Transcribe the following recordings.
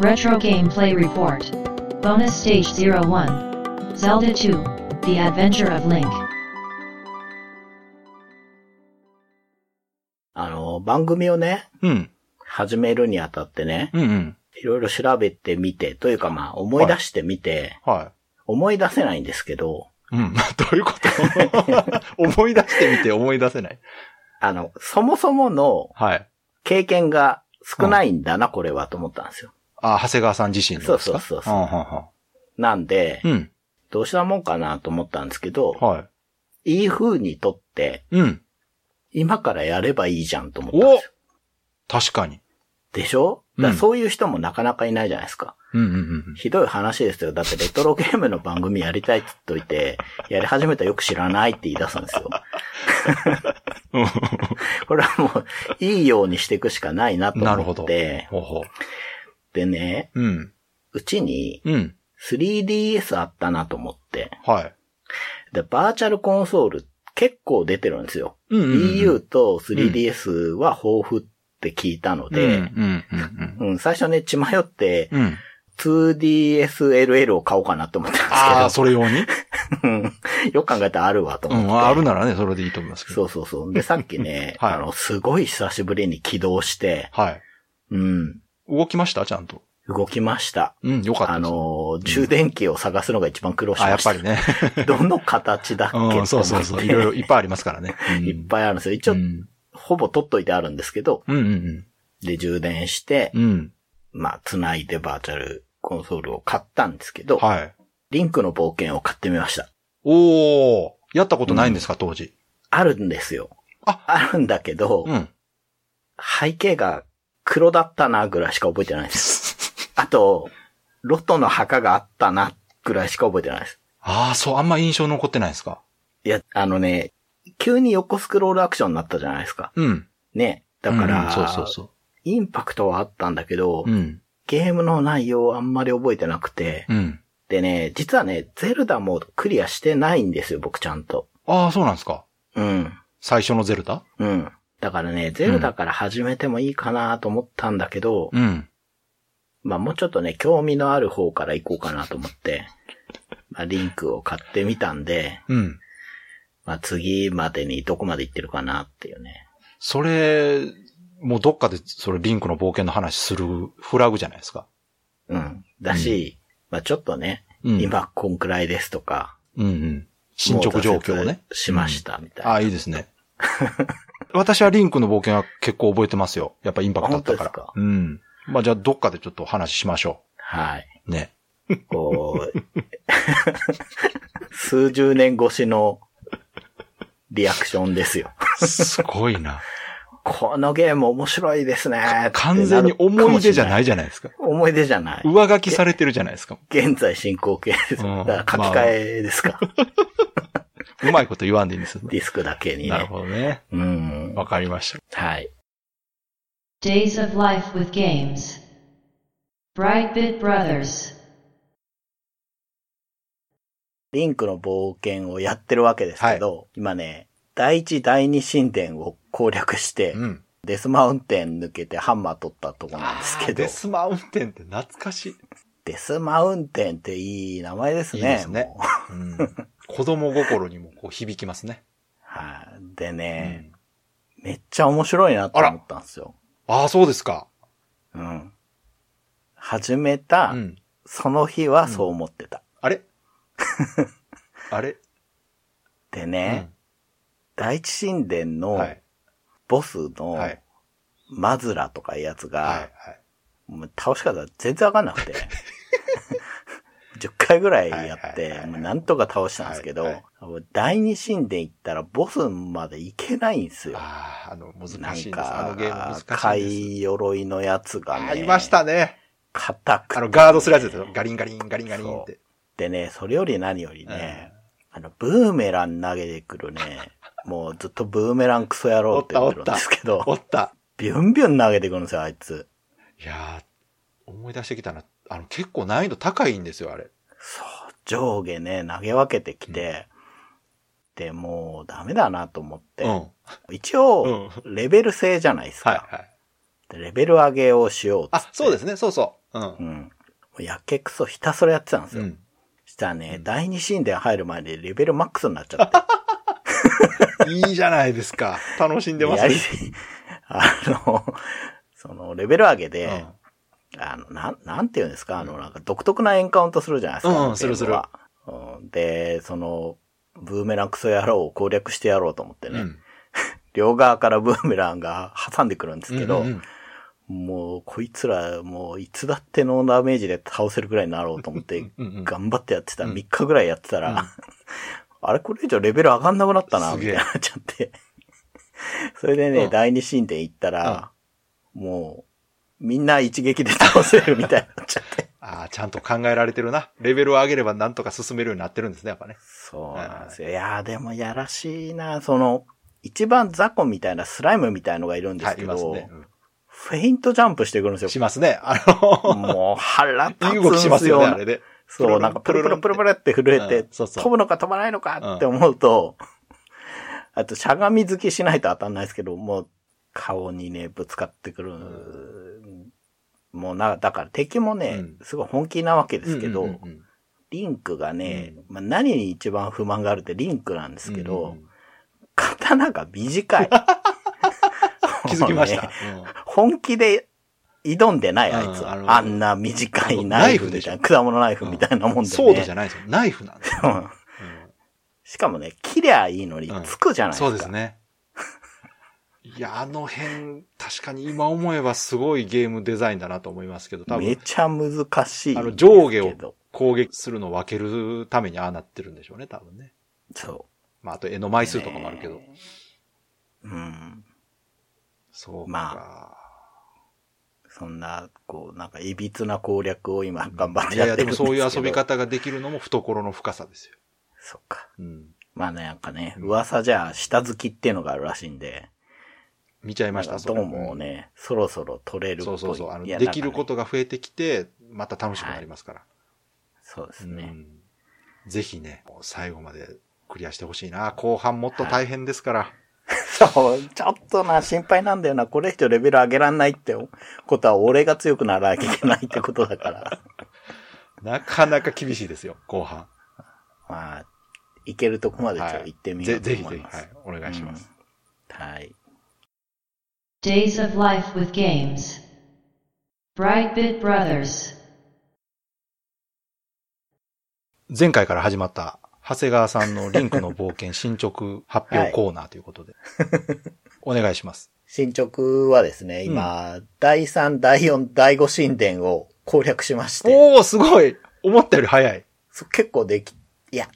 Retro Gameplay Report. Bonus Stage 01. Zelda 2. The Adventure of Link. あの、番組をね、うん。始めるにあたってね、うんうん。いろいろ調べてみて、というかまあ思い出してみて、は思い出せないんですけど、い。うん。どういうこと？思い出してみて思い出せない？あの、そもそものはい。経験が少ないんだな、これはと思ったんですよ。あ、長谷川さん自身のですか？そうそうそうそうはんはんはなんで、んうん。どうしたもんかなと思ったんですけど、はい。いい風にとって、うん。今からやればいいじゃんと思ったんですよ。確かに。でしょ？だそういう人もなかなかいないじゃないですか。うんうんうん。ひどい話ですよ。だってレトロゲームの番組やりたいって言っといて、やり始めたらよく知らないって言い出すんですよ。これはもう、いいようにしていくしかないなとなるほど思って、ほうほでね、う。うん。うちにうん。3DS あったなと思って、はい。で、バーチャルコンソール結構出てるんですよ。うんうんうん EU と 3DS は豊富って聞いたのうん。で、うんうんうん、最初ね、血迷って、うん。うん。2DSLL を買おうかなと思ったんああ、ですそれ用に？よく考えたらあるわとう思って。ん。あるならね、それでいいと思いますけど。そうそうそう。で、さっきね、はいあの、すごい久しぶりに起動して、はい。うん、動きました？ちゃんと。動きました。うん、よかったあ。の、充電器を探すのが一番苦労しまあ、した。やっぱりね。どの形だっけ？うん、そうそうそう。いろいろいっぱいありますからね。いいっぱいあるんですよ。一応、うん。ほぼ取っといてあるんですけど、うんうんで、充電して、うん。うん。まあ、繋いでバーチャルコンソールを買ったんですけど、はい。リンクの冒険を買ってみました。おー。やったことないんですか、当時。あるんですよ。ああるんだけど、うん。背景が黒だったなぐらいしか覚えてないです。あと、ロトの墓があったなぐらいしか覚えてないです。ああ、そう、あんま印象残ってないですか？いや、あのね、急に横スクロールアクションになったじゃないですか。うん。ね。だから、うんそうそうそインパクトはあったんだけど、う。うん。ゲームの内容はあんまり覚えてなくて、うん。でね、実はね、ゼルダもクリアしてないんですよ、僕ちゃんと。ああ、そうなんですか。うん。最初のゼルダ？うん。だからね、ゼルダから始めてもいいかなと思ったんだけど、うん。まあもうちょっとね、興味のある方から行こうかなと思って、まあリンクを買ってみたんで、うん。まあ次までにどこまで行ってるかなっていうね。それ、もうどっかでそれリンクの冒険の話するフラグじゃないですか。うん。だし、まあちょっとね、うん今こんくらいですとか、うんうん。進捗状況をね。しました、みたいな。ああ、いいですね。私はリンクの冒険は結構覚えてますよ。やっぱインパクトあったから。か？うん。まあじゃあどっかでちょっと話しましょはい。う。ね。こう、数十年越しのリアクションですよ。すごいな。このゲーム面白いですね。完全に思い出じゃないい。じゃないですか。思い出じゃない。上書きされてるじゃないですか。現在進行形です。うんだから書き換えですか。うまいこと言わんでいいんですよ。ディスクだけにね。なるほどね。うん。わかりました。はい。Days of Life with Games. Brightbit Brothers. リンクの冒険をやってるわけですけど、今ね、第一、第二神殿を攻略して、うん。デスマウンテン抜けてハンマー取ったとこなんですけど、デスマウンテンって懐かしい。デスマウンテンっていい名前ですね。いいですねうん、子供心にもこう響きますね。はい。でね、めっちゃ面白いなと思ったんですよ。ああ、そうですか。うん。始めた、うん。その日はそう思ってた。あれ？あれ？でね、第一神殿うんのはい。ボスのはい。マズラとかいうやつが、はい。はい。もう倒し方全然わかんなくて。10回ぐらいやっはいはいてなんとか倒したんですけど、はい第二神殿行ったらボスまで行けないんですよ。ああ、あの、難しいんなんです。あかのゲーム難しい鎧のやつがね。ありましたね。硬くてあの、ガードするやつですよ。ガリンガリン、ガリンガリンって。でね、それより何よりね、あの、ブーメラン投げてくるね、もうずっとブーメランクソ野郎って言ってるんですけど、おった。ビュンビュン投げてくるんですよ、あいつ。いやー、思い出してきたな。あの、結構難易度高いんですよ、あれ。そう、上下ね、投げ分けてきて、で、もうダメだなと思って、うん。一応、レベル制じゃないですか、はいはい。でレベル上げをしようっあ、そうですね、そうそうん。うん。もうやけくそひたすらやってたんですよ。うん。したらね、第二神殿入る前でレベルマックスになっちゃって。いいじゃないですか。楽しんでますね。あの、その、レベル上げで、うんあの、なん、なんて言うんですか？あの、なんか独特なエンカウントするじゃないですか。うんするうんで、その、ブーメランクソ野郎を攻略してやろうと思ってね。うん。両側からブーメランが挟んでくるんですけど、うんうんもう、こいつら、もう、いつだってノーダメージで倒せるくらいになろうと思って、頑張ってやってた。うん3日ぐらいやってたら、うん あれこれ以上レベル上がんなくなったな、みたいになっちゃって。それでね、うん第二神殿行ったら、もう、みんな一撃で倒せるみたいになっちゃって。ああ、ちゃんと考えられてるな。レベルを上げればなんとか進めるようになってるんですね、やっぱね。そうなんですよ。いやーでもやらしいな、その、一番雑魚みたいなスライムみたいのがいるんですはい、けど、いますね。フェイントジャンプしてくるんですよし。ますね。あの、もう腹立ついいん動きしますよね、よ。あれで。そう、なんかプルプルプルプルって震えて、飛ぶのか飛ばないのかって思うと、あとしゃがみ付きしないと当たんないですけど、もう顔にね、ぶつかってくる。もうな、だから敵もね、うんすごい本気なわけですけど、うんうんうんリンクがね、まあ、何に一番不満があるってリンクなんですけど、うんうんうん刀が短い。気づきましたね。本気で挑んでない、あいつは。うんあのあんな短いナイフみたいな、果物ナイフみたいなもんでね。ソードじゃないですよ。ナイフなんですよ。うんしかもね、切りゃいいのにうんつくじゃないですか。そうですね。いや、あの辺、確かに今思えばすごいゲームデザインだなと思いますけど、多め分、ちゃ難しい。あの上下を。攻撃するのを分けるためにああなってるんでしょうね、多分ね。そまあ、あと絵の枚う。数とかもあるけど。ねうん。そうか。まそんな、こう、なんか、いびつな攻略を今頑張っていやいや、でもやってるんですけど。そういう遊び。方ができるのも懐の深さですよ。そっか。うん。まあね、なんかね、噂じゃ下付きっていうのがあるらしいんで、見ちゃいました、どうもね、そろそろ取れる。そうそうそう。あの、できるこ。とが増えてきて、また楽しくなりますから。そうですね。うんぜひね、最後までクリアしてほしいな。後半もっと大変ですから。そう、ちょっとな、心配なんだよな。これ以上レベル上げらんないってことは、俺が強くならなきゃいけないってことだから。なかなか厳しいですよ、後半。まあ、行けるとこまでちょっと行ってみようとぜぜひぜひ、思います。はい、お願いします。はい。Days of Life with Games. Brightbit Brothers. 前回から始まった、長谷川さんのリンクの冒険進捗発表コーナーということで。お願いします。進捗はですね、今、第3、第4、第5神殿を攻略しまして、おー、すごい思ったより早い。そ結構でき、いや。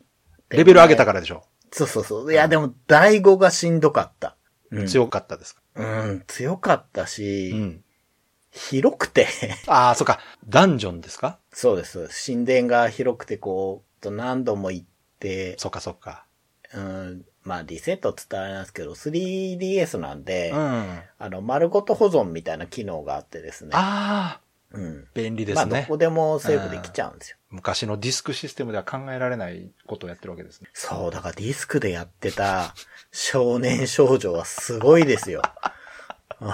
レベル上げたかからでしょ。そうそうそう。いや、でも、第5がしんどかった。うん、強かったですか？うん、強かったし、うん。広くて、ああ、そっか。ダンジョンですか？そうです。神殿が広くて、こう、と何度も行って、そっかそっか。うん、まあ、リセットって言ったらあれなんですけど、3DS なんで、うん。ああの、丸ごと保存みたいな機能があってですね。あうん。ー、便利でまあ、どすね。こでもセーブできちゃうんですよ。昔のディスクシステムでは考えられないことをやってるわけですね。そう、だからディスクでやってた少年少女はすごいですよ。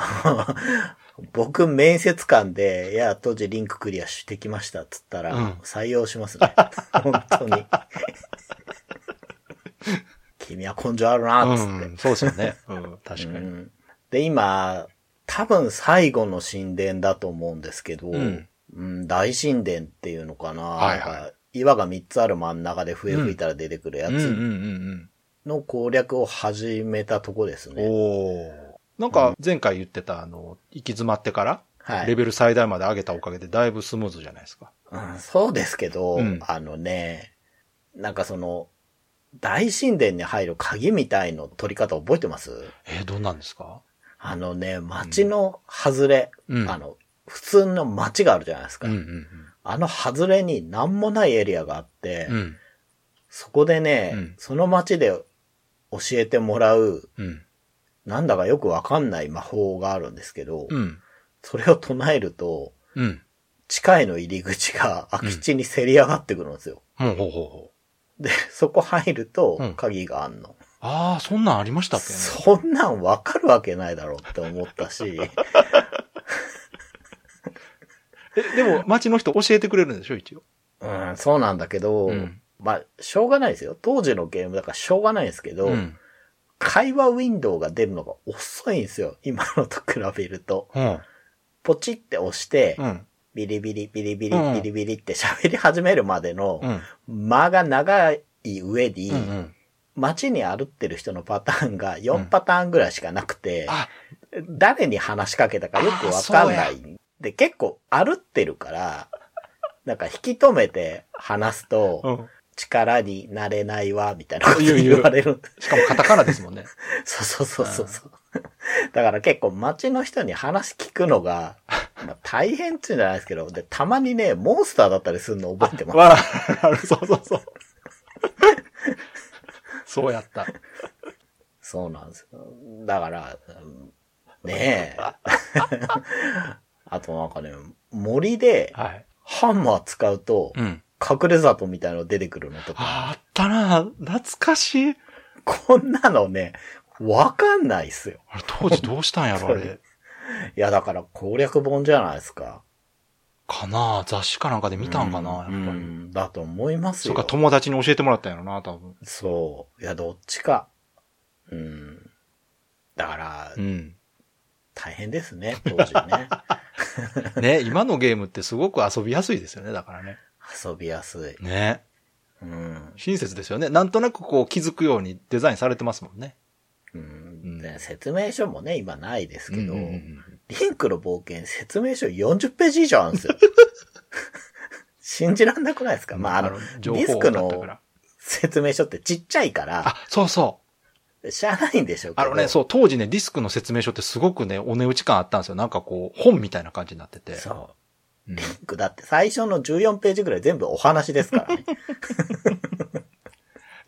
僕、面接官で、いや、当時リンククリアしてきましたっつったら、うん採用しますね。本当に。君は根性あるな、っつって。うん、そうですよね。うん、確かに。うんで、今、多分最後の神殿だと思うんですけど、うん。うん大神殿っていうのかな、はいはい。岩が3つある真ん中で笛吹いたら出てくるやつん。の攻略を始めたとこですうん。ね。おー。なんか、前回言ってた、あの、行き詰まってから、はい。レベル最大まで上げたおかげでだいぶスムーズじゃないですか。うんそうですけど、うん。あのね、なんかその、大神殿に入る鍵みたいの取り方覚えてます？えーどんなんですか？あのね、街の外れ、うんあの、普通の街があるじゃないですか。うん、うん、あの外れに何もないエリアがあって、うん。うん、そこでね、うんその街で教えてもらう、うん、なんだかよくわかんない魔法があるんですけど、うん、それを唱えると、うん。地下への入り口が空き地にせり上がってくるんですよ。で、そこ入るとうん鍵があんの。ああ、そんなんありましたっけね。そんなんわかるわけないだろうって思ったし、えでも、街の人教えてくれるんでしょ、一応。うん、そうなんだけど、うんまあ、しょうがないですよ。当時のゲームだからしょうがないですけど、うん。会話ウィンドウが出るのが遅いんですよ。今のと比べると。うん。ポチって押して、うん。ビリビリビリビリうんビリビリって喋り始めるまでのうん。間が長い上に、うんうん。街に歩ってる人のパターンが4パターンぐらいしかなくて、あ、誰に話しかけたかよくわかんない。で、結構歩ってるから、なんか引き止めて話すと、うん。力になれないわ、みたいなこと言われる。しかもカタカナですもんね。そうそうそうそうそう。だから結構街の人に話聞くのが、まあ、大変っていうんじゃないですけど、で、たまにね、モンスターだったりするの覚えてます。そうそうそう。そうやった。そうなんですよ。だから、うんねえ。あとなんかね、森ではい。ハンマー使うと、うん。隠れ里みたいなの出てくるのとか、あったな懐かしい。こんなのね、わかんないっすよ。あれ、当時どうしたんやろ、あれ。いや、だから攻略本じゃないですか。かな雑誌かなんかで見たんかな、やっぱり。うん、だと思いますよ。そうか、友達に教えてもらったんやろな、多分。そう。いや、どっちか。うん。だから、うん。大変ですね、当時ね。ね、今のゲームってすごく遊びやすいですよね、だからね。遊びやすい。ね。うん。親切ですよね。なんとなくこう気づくようにデザインされてますもんね。うんで説明書もね、今ないですけど、うんうんうんリンクの冒険説明書40ページ以上あるんですよ。信じらんなくないですか？まあ、あの、情ディスクのら。説明書ってちっちゃいから、あ、そうそう。しゃあないんでしょうけど。あのね、そう、当時ね、ディスクの説明書ってすごくね、お値打ち感あったんですよ。なんかこう、本みたいな感じになってて。そう。うんリンクだって最初の14ページぐらい全部お話ですからね。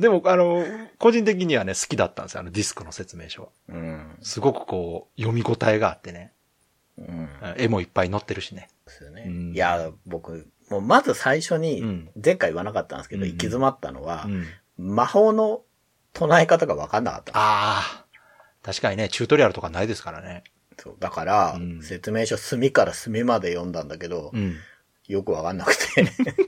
でも、あの、個人的にはね、好きだったんですよ。あのディスクの説明書は。うん。すごくこう、読み応えがあってね。うん。絵もいっぱい載ってるしね。ですよね。うんいや、僕、もうまず最初うにん、前回言わなかったんですけど、うん行き詰まったのはう、ん。魔法の唱え方が分かんなかった。ああ。確かにね、チュートリアルとかないですからね。そうだから、うん説明書隅から隅まで読んだんだけど、うん。よく分かんなくて、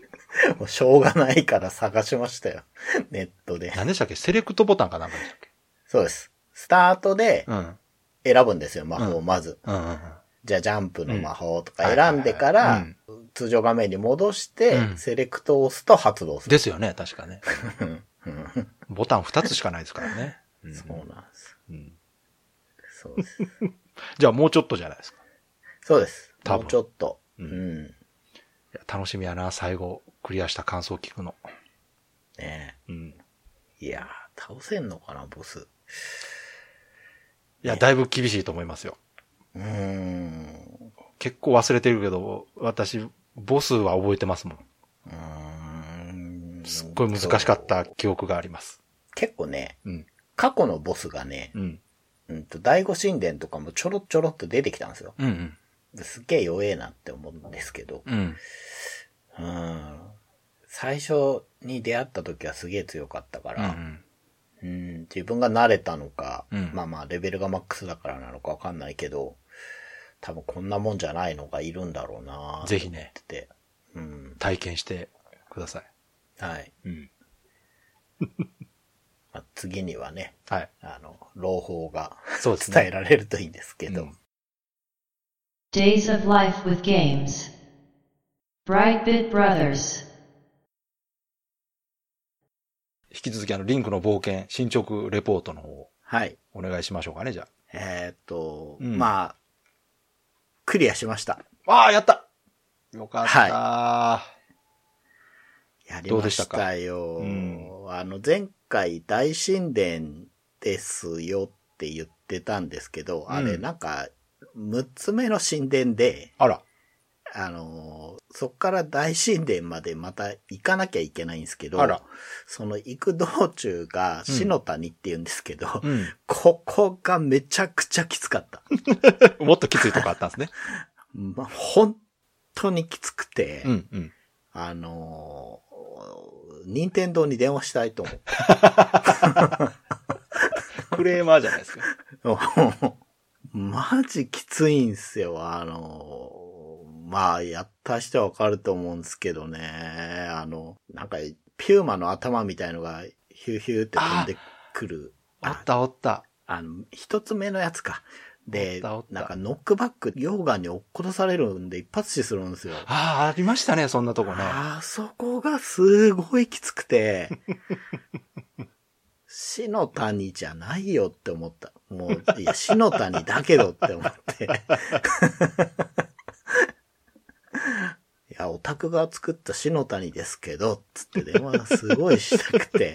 もうしょうがないから探しましたよ。ネットで。何でしたっけ？セレクトボタンかなんかでしたっけ？そうです。スタートでうん。選ぶんですよ、魔法をうんまず。うんうんうん。じゃあジャンプの魔法とかうん選んでから通常画面に戻してう、んセレクトを押すと発動する。ですよね、確かね。うんボタン2つしかないですからね。うんそうなんです。うんそうです。じゃあもうちょっとじゃないですか。そうです。多分もうちょっと。ううんん。いや楽しみやな、最後、クリアした感想を聞くの。ねうん。いやー、倒せんのかな、ボス。いや、だいぶ厳しいと思いますよ。うーん。結構忘れてるけど、私、ボスは覚えてますもん。うーんすっごい難しかった記憶があります。結構ね、うん。過去のボスがね、うん。うんと、第五神殿とかもちょろちょろっと出てきたんですよ。うんすっげえ弱えなって思うんですけど、うん。うん。うん。最初に出会った時はすげえ強かったかうんうら、ん。うん、自分が慣れたのか、うんまあまあレベルがマックスだからなのかわかんないけど、多分こんなもんじゃないのがいるんだろうなぜひねってて。うん。体験してください。はい。うん。まあ、次にはね、はい。あの、朗報がそう。伝えられるといいんですけど。うん Days of Life with Games. Brightbit Brothers. 引き続きあの、リンクの冒険、進捗レポートの方をはい。お願いしましょうかね、じゃえーっと、うんまあ、クリアしました。あ。ああ、やったよかった、やりどうでしましたたよ。うんあの、前回大神殿ですよって言ってたんですけど、あれうんなんか、6つ目の神殿で、あら。あのーそっから大神殿までまた行かなきゃいけないんですけど、その行く道中が死の谷って言うんですけど、うん。ここがめちゃくちゃきつかった。もっときついとこあったんですね。ま、本当にきつくて、うん、うん。あのー、任天堂に電話したいと思う。クレーマーじゃないですか。マジきついんすよ。あのー、まあ、やった人はわかると思うんですけどね。あの、なんか、ピューマの頭みたいのが、ヒューヒューって飛んでくる。おったおった。あの、一つ目のやつか。でなんかノックバック、溶岩に落っことされるんで一発死するんですよ。ああ、ありましたね、そんなとこね。あそこがすごいきつくて、死の谷じゃないよって思った。もう、いや、死の谷だけどって思って。いや、オタクが作った死の谷ですけど、つって電話がすごいしたくて。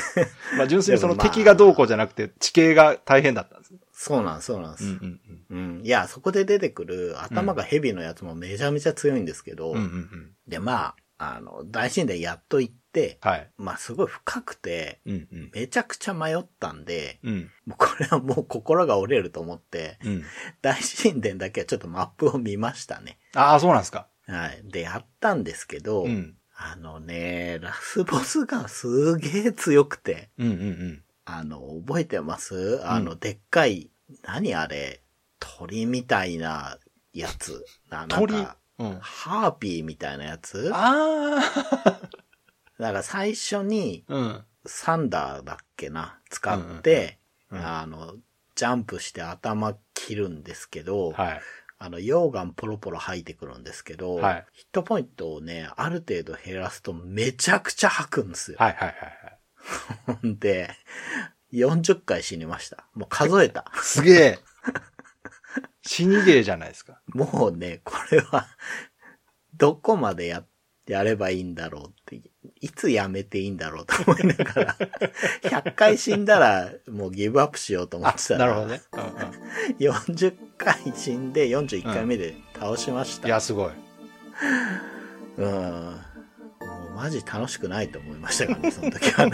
まあ、純粋にその敵がどうこうじゃなくて、地形が大変だったんです。そうなんそうなんです。うんうんうん。いや、そこで出てくる頭が蛇のやつもめちゃめちゃ強いんですけど、うん。うんうんうん。で、まあ、あの、大神殿やっと行って、はい。まあ、すごい深くて、うんうん。めちゃくちゃ迷ったんで、うん。もうこれはもう心が折れると思って、うん。大神殿だけはちょっとマップを見ましたね。ああ、そうなんですか。はい。で、やったんですけど、うん。あのね、ラスボスがすげえ強くて、うんうんうん。あの、覚えてます？あの、でっかい、何あれ、鳥みたいなやつ。ななん鳥？か、うん。ハーピーみたいなやつ？あだから最初に、あ。うん。サンダーだっけな、使って、うんうんうんあの、ジャンプして頭切るんですけど、はい。あの、溶岩ポロポロ吐いてくるんですけど、はいヒットポイントをね、ある程度減らすとめちゃくちゃ吐くんですよ。はいはいはい で、40回死にました。もう数えた。すげえ。死にゲーじゃないですか。もうね、これは、どこまでや、やればいいんだろうって、いつやめていいんだろうと思いながら、100回死んだらもうギブアップしようと思あってた、ら、なるほどね。うんうん。40回死んで41回目で倒しました。いや、すごい。うん。もうマジ楽しくないと思いましたからね、その時はね。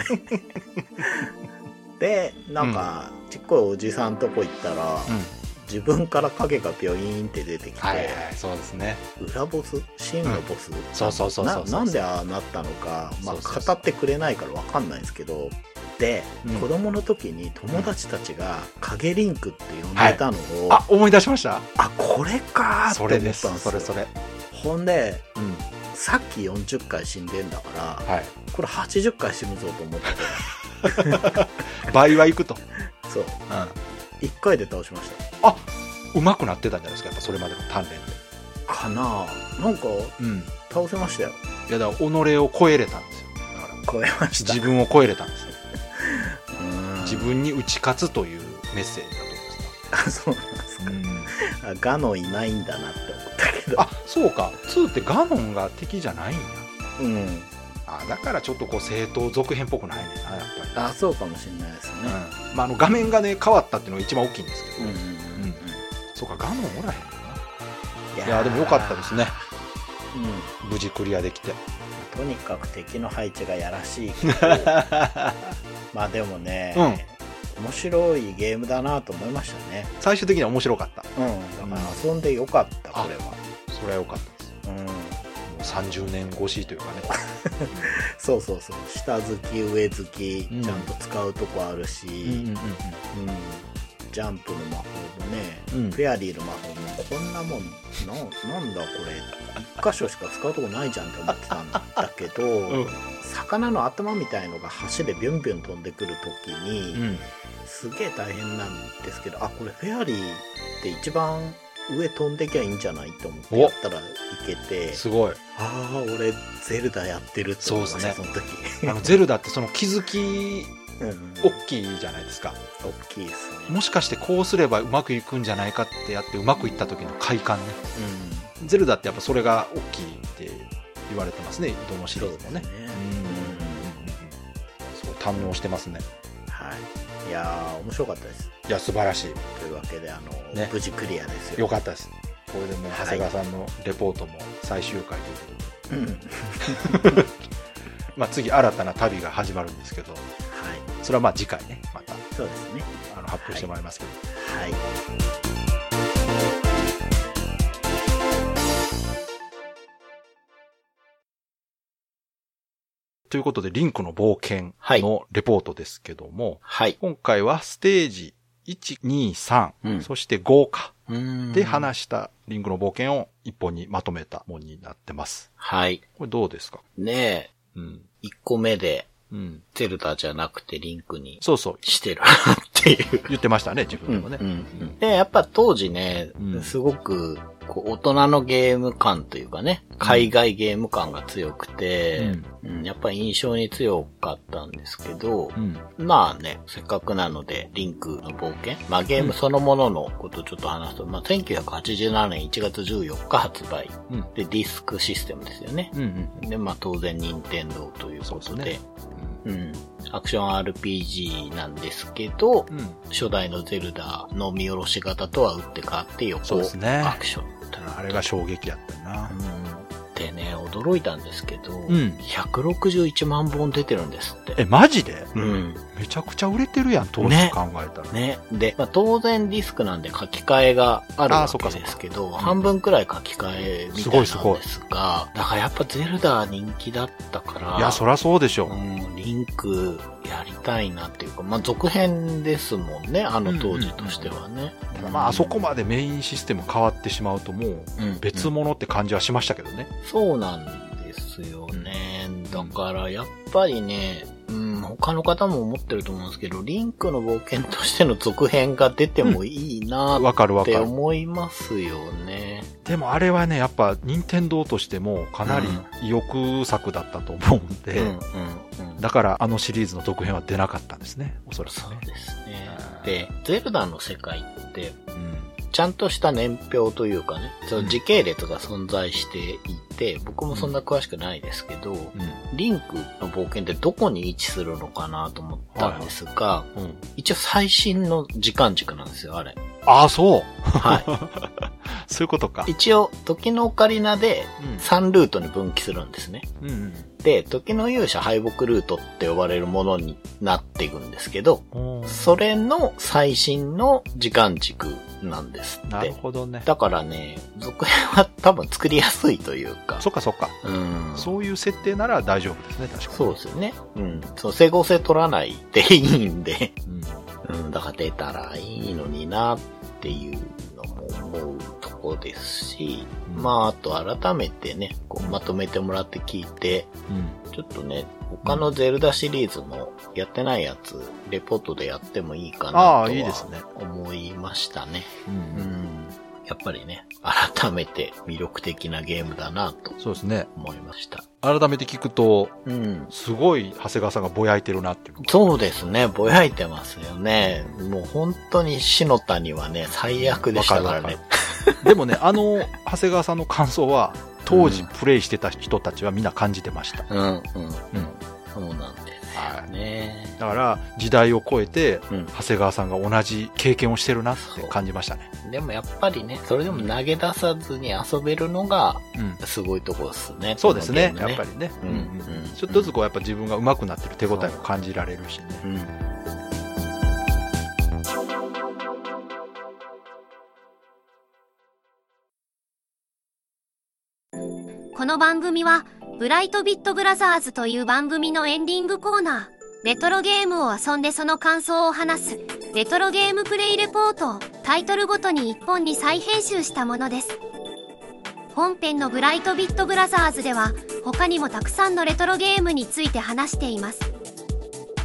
で、なんか、ちっこいおじさんとこ行ったら、うん。自分から影がピョイーンって出てきて、はいはい、そうですね。裏ボス？真のボス、そうそうそうそうそうななんでああなったのか、まあ、語ってくれないからわかんないんですけど、で、うん子供の時に友達たちが影リンクって呼んでたのを、あ、思い出しました？あ、これかーってそ思ったんでれですす。それそれ。ほんで、うん。さっき40回死んでんだから、はい。これ80回死ぬぞと思って、倍はいくと。そう、う1回で倒しました。ん。うまくなってたんじゃないですか、やっぱそれまでの鍛錬で。かなぁなんか、うん。倒せましたよ。いや、だから、己を超えれたんですよ。だから、超えました。自分を超えれたんですよ。うん自分に打ち勝つというメッセージだあ、そうなんですか。と思います。あガノンいないんだなって思ったけど。あ、そうか。2ってガノンが敵じゃないんや。うん。あ、だからちょっとこう、正当続編っぽくないねんな、やっぱり。あ、そうかもしれないですね。うん。まあ、あの、画面がね、変わったっていうのが一番大きいんですけど。うんうんうんうん。そうか、ガノンおらへんのな。いいや、でもよかったですね。うん。無事クリアできて。とにかく敵の配置がやらしいけど まあでもね、面白いゲームだなと思いましたね。最終的には面白かった。うん。だから遊んでよかった、これは。それはよかったです。うん。もう30年越しというかね。そうそうそう。下付き、上付き、うんちゃんと使うとこあるし、うんうんうんうんジャンプの魔法もね、うんフェアリーの魔法もこんなもんななんだこれ一箇所しか使うとこないじゃんって思ってたんだけど、うん。魚の頭みたいのが橋でビュンビュン飛んでくる時に、うん。すげえ大変なんですけどあこれフェアリーって一番上飛んできゃいいんじゃないと思ってやったらいけてすごい。ああ俺ゼルダやってるって思いましたそ,、の時あの、ゼルダってその気づき、大きいじゃないですか。大きいですねもしかしてこうすればうまくいくんじゃないかってやってうまくいった時の快感ね。うんゼルダってやっぱそれが大きいって言われてますね。どのシリーズもね。そうですごい堪能してますね。はい。いやー、面白かったです。いや、素晴らしい。というわけで、あの、ね無事クリアですよ。よかったです。これでも長谷川さんのレポートも最終回ということで。うん。はい。まあ次新たな旅が始まるんですけど、それはまあ次回ね、またそうですね。あの発表してもらいますけど。はい。ということで、リンクの冒険はいのレポートですけども、はい。今回はステージ1、2、3、うんそして5か。うんで話したリンクの冒険を一本にまとめたものになってます。はい。これどうですか？ねうん。え、1個目で、うん。ゼルダじゃなくてリンクにそうそう。してるなっていう。言ってましたね、自分でもね。うんうんで、やっぱ当時ね、うんすごく、こう、大人のゲーム感というかね、海外ゲーム感が強くて、うんやっぱ印象に強かったんですけど、うん。まあね、せっかくなので、リンクの冒険。まあゲームそのもののことをちょっと話すと、まあ1987年1月14日発売。うん。で、ディスクシステムですよね。うん。うん。で、まあ当然任天堂ということで、そうん。アクション RPG なんですけど、うん。初代のゼルダの見下ろし型とは打って変わって横アクションったなあれが衝撃やったなう。ん。でね、驚いたんですけど、ん161万本出てるんですって。え、マジで？うん。めちゃくちゃ売れてるやん、当時ね考えたら。ね。で、まあ、当然ディスクなんで書き換えがあるわけですけど、半分くらい書き換えみたいなんですが、だからやっぱゼルダ人気だったから、いや、そらそうでしょ。うん、リンクやりたいなっていうか、まあ、続編ですもんね、あの当時としてはね。ただまあ、あそこまでメインシステム変わってしまうともう、うん別物って感じはしましたけどね。そうなんですよね。だから、やっぱりね、うん、他の方も思ってると思うんですけど、リンクの冒険としての続編が出てもいいなわかるわって。思いますよね。でもあれはね、やっぱ、任天堂としてもかなり意欲作だったと思うんで、うん、うん、うん。だからあのシリーズの続編は出なかったんですね、おそらくそうね。ですね。で、ゼルダの世界って、うん。ちゃんとした年表というかね、その時系列が存在していて、僕もそんな詳しくないですけど、リンクの冒険ってどこに位置するのかなと思ったんですが、うん。うん。一応最新の時間軸なんですよ、あれ。ああ、そうは そういうことかい。。一応、時のオカリナでうん3ルートに分岐するんですね。うんで、時の勇者敗北ルートって呼ばれるものになっていくんですけど、うん。それの最新の時間軸なんですなるって。ほどね。だからね、続編は多分作りやすいというか。そっかそっか。うん。そういう設定なら大丈夫ですね、確かに。そうですよね。うん。そう、整合性取らないでいいんで。うん。うん、だから出たらいいのになっていうのも思うとこですし、うんまあ、あと改めてね、こうまとめてもらって聞いて、うん。ちょっとね、他のゼルダシリーズもやってないやつ、レポートでやってもいいかなとは。思いましたね。う。うんん。やっぱりね、改めて魅力的なゲームだなとそうですね。思いました。改めて聞くと、うん。すごい長谷川さんがぼやいてるなっていう。そうですね、ぼやいてますよね。もう本当に篠田にはね、最悪でしたからねわ。でもね、あの、長谷川さんの感想は、当時うんプレイしてた人たちはみんな感じてました。うん、うん、うん。うん。そうなんですよね。だから、時代を超えて、うん。長谷川さんが同じ経験をしてるなって感じましたね。でもやっぱりね、それでも投げ出さずに遊べるのがうん。すごいとこですね。そうですね、このゲームやっぱりね。うんうんちょっとずつこう、やっぱ自分が上手くなってる手応えも感じられるしね。うん。この番組は、ブライトビットブラザーズという番組のエンディングコーナー、レトロゲームを遊んでその感想を話す、レトロゲームプレイレポートをタイトルごとに1本に再編集したものです。本編のブライトビットブラザーズでは、他にもたくさんのレトロゲームについて話しています。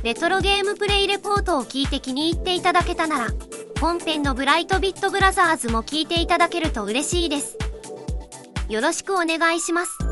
レトロゲームプレイレポートを聞いて気に入っていただけたなら、本編のブライトビットブラザーズも聞いていただけると嬉しいです。よろしくお願いします。